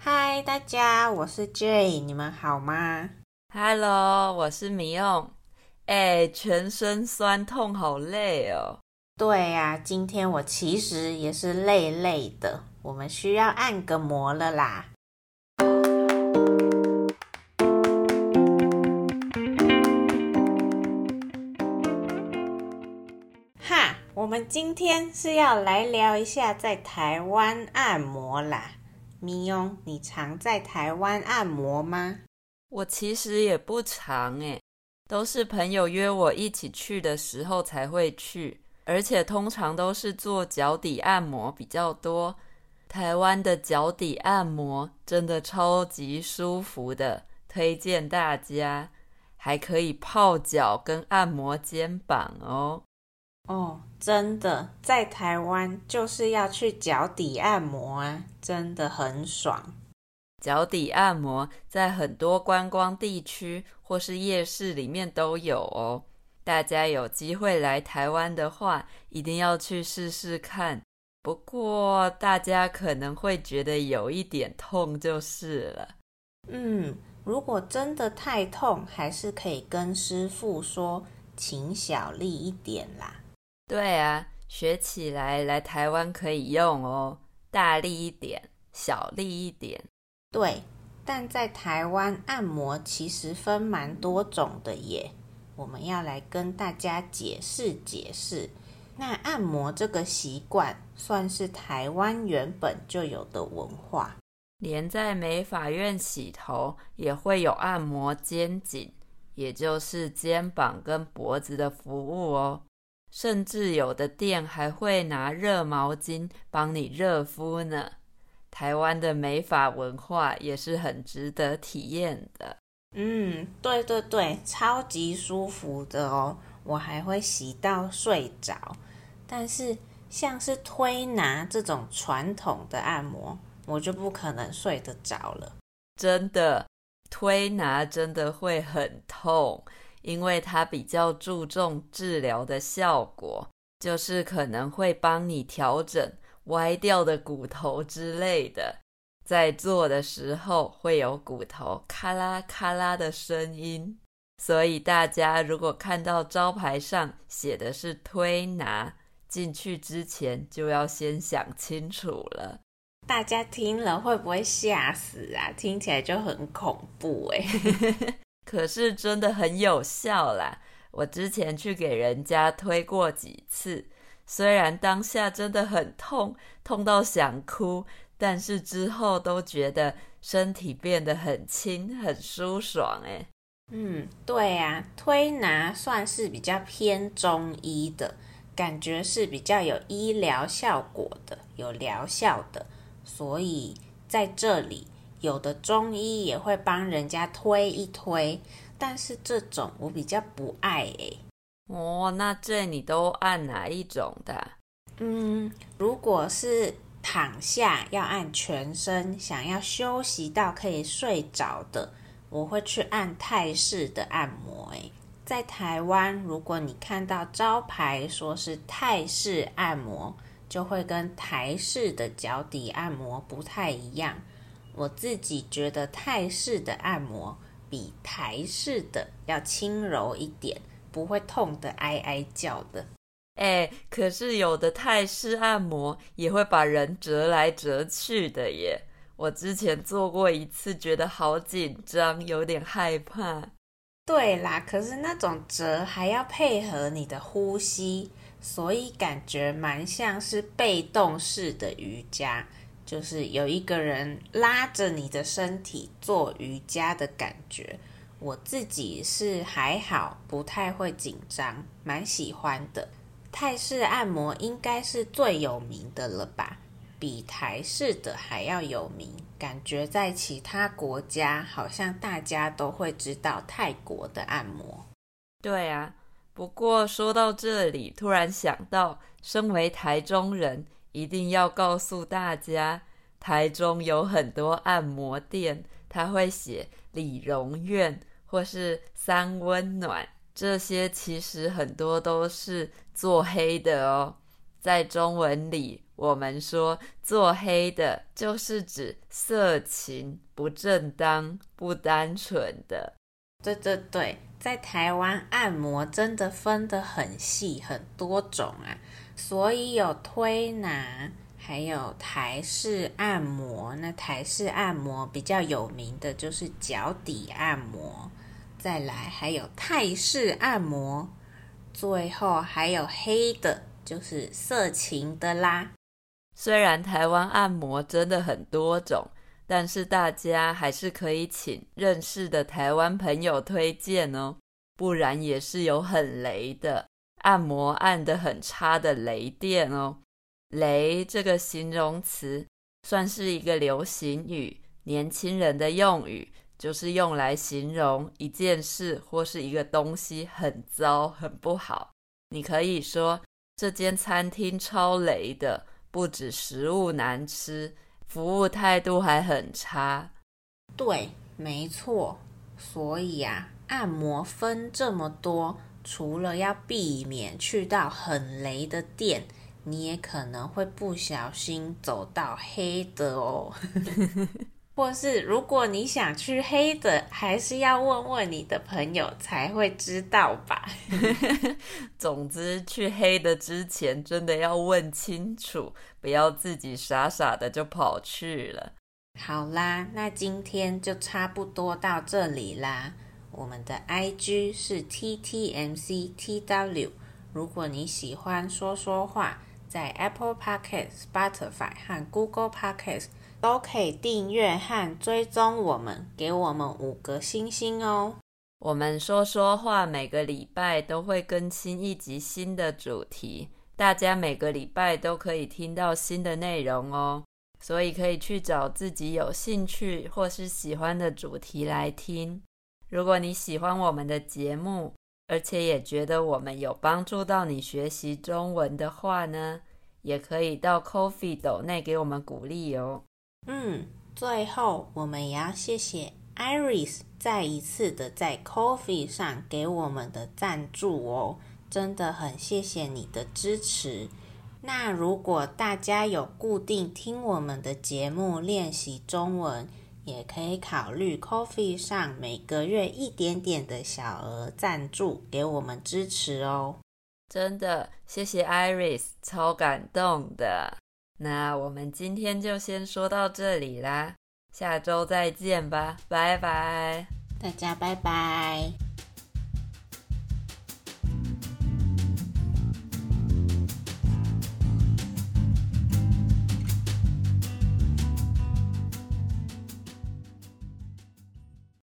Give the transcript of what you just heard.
嗨，大家，我是 Jay，你们好吗？Hello，我是米用。哎，全身酸痛，好累哦。对呀，今天我其实也是累累的，我们需要按个摩了啦。哈，我们今天是要来聊一下在台湾按摩啦。咪用，你常在台湾按摩吗？我其实也不常诶，都是朋友约我一起去的时候才会去，而且通常都是做脚底按摩比较多。台湾的脚底按摩真的超级舒服的，推荐大家，还可以泡脚跟按摩肩膀哦。哦，真的，在台湾就是要去脚底按摩啊，真的很爽。脚底按摩在很多观光地区或是夜市里面都有哦。大家有机会来台湾的话，一定要去试试看。不过大家可能会觉得有一点痛就是了。嗯，如果真的太痛，还是可以跟师傅说，请小力一点啦。对啊，学起来来台湾可以用哦，大力一点，小力一点。对，但在台湾按摩其实分蛮多种的耶，我们要来跟大家解释解释。那按摩这个习惯算是台湾原本就有的文化，连在美发院洗头也会有按摩肩颈，也就是肩膀跟脖子的服务哦。甚至有的店还会拿热毛巾帮你热敷呢。台湾的美发文化也是很值得体验的。嗯，对对对，超级舒服的哦。我还会洗到睡着。但是像是推拿这种传统的按摩，我就不可能睡得着了。真的，推拿真的会很痛。因为它比较注重治疗的效果，就是可能会帮你调整歪掉的骨头之类的，在做的时候会有骨头咔啦咔啦的声音，所以大家如果看到招牌上写的是推拿，进去之前就要先想清楚了。大家听了会不会吓死啊？听起来就很恐怖诶。可是真的很有效啦！我之前去给人家推过几次，虽然当下真的很痛，痛到想哭，但是之后都觉得身体变得很轻、很舒爽。哎，嗯，对啊，推拿算是比较偏中医的，感觉是比较有医疗效果的，有疗效的，所以在这里。有的中医也会帮人家推一推，但是这种我比较不爱诶。哦，那这你都按哪一种的？嗯，如果是躺下要按全身，想要休息到可以睡着的，我会去按泰式的按摩。诶，在台湾，如果你看到招牌说是泰式按摩，就会跟台式的脚底按摩不太一样。我自己觉得泰式的按摩比台式的要轻柔一点，不会痛得哀哀叫的。哎，可是有的泰式按摩也会把人折来折去的耶。我之前做过一次，觉得好紧张，有点害怕。对啦，可是那种折还要配合你的呼吸，所以感觉蛮像是被动式的瑜伽。就是有一个人拉着你的身体做瑜伽的感觉，我自己是还好，不太会紧张，蛮喜欢的。泰式按摩应该是最有名的了吧，比台式的还要有名。感觉在其他国家，好像大家都会知道泰国的按摩。对啊，不过说到这里，突然想到，身为台中人。一定要告诉大家，台中有很多按摩店，他会写理容院或是三温暖，这些其实很多都是做黑的哦。在中文里，我们说做黑的，就是指色情、不正当、不单纯的。对对对，在台湾按摩真的分得很细，很多种啊，所以有推拿，还有台式按摩。那台式按摩比较有名的就是脚底按摩，再来还有泰式按摩，最后还有黑的，就是色情的啦。虽然台湾按摩真的很多种。但是大家还是可以请认识的台湾朋友推荐哦，不然也是有很雷的按摩按得很差的雷电哦。雷这个形容词算是一个流行语，年轻人的用语，就是用来形容一件事或是一个东西很糟、很不好。你可以说这间餐厅超雷的，不止食物难吃。服务态度还很差，对，没错。所以啊，按摩分这么多，除了要避免去到很雷的店，你也可能会不小心走到黑的哦。或是如果你想去黑的，还是要问问你的朋友才会知道吧。总之，去黑的之前真的要问清楚，不要自己傻傻的就跑去了。好啦，那今天就差不多到这里啦。我们的 IG 是 TTMCTW。如果你喜欢说说话，在 Apple Podcast、Spotify 和 Google Podcast。都可以订阅和追踪我们，给我们五个星星哦。我们说说话，每个礼拜都会更新一集新的主题，大家每个礼拜都可以听到新的内容哦。所以可以去找自己有兴趣或是喜欢的主题来听。如果你喜欢我们的节目，而且也觉得我们有帮助到你学习中文的话呢，也可以到 Coffee 斗内给我们鼓励哦。嗯，最后我们也要谢谢 Iris 再一次的在 Coffee 上给我们的赞助哦，真的很谢谢你的支持。那如果大家有固定听我们的节目练习中文，也可以考虑 Coffee 上每个月一点点的小额赞助给我们支持哦。真的，谢谢 Iris，超感动的。那我们今天就先说到这里啦，下周再见吧，拜拜，大家拜拜。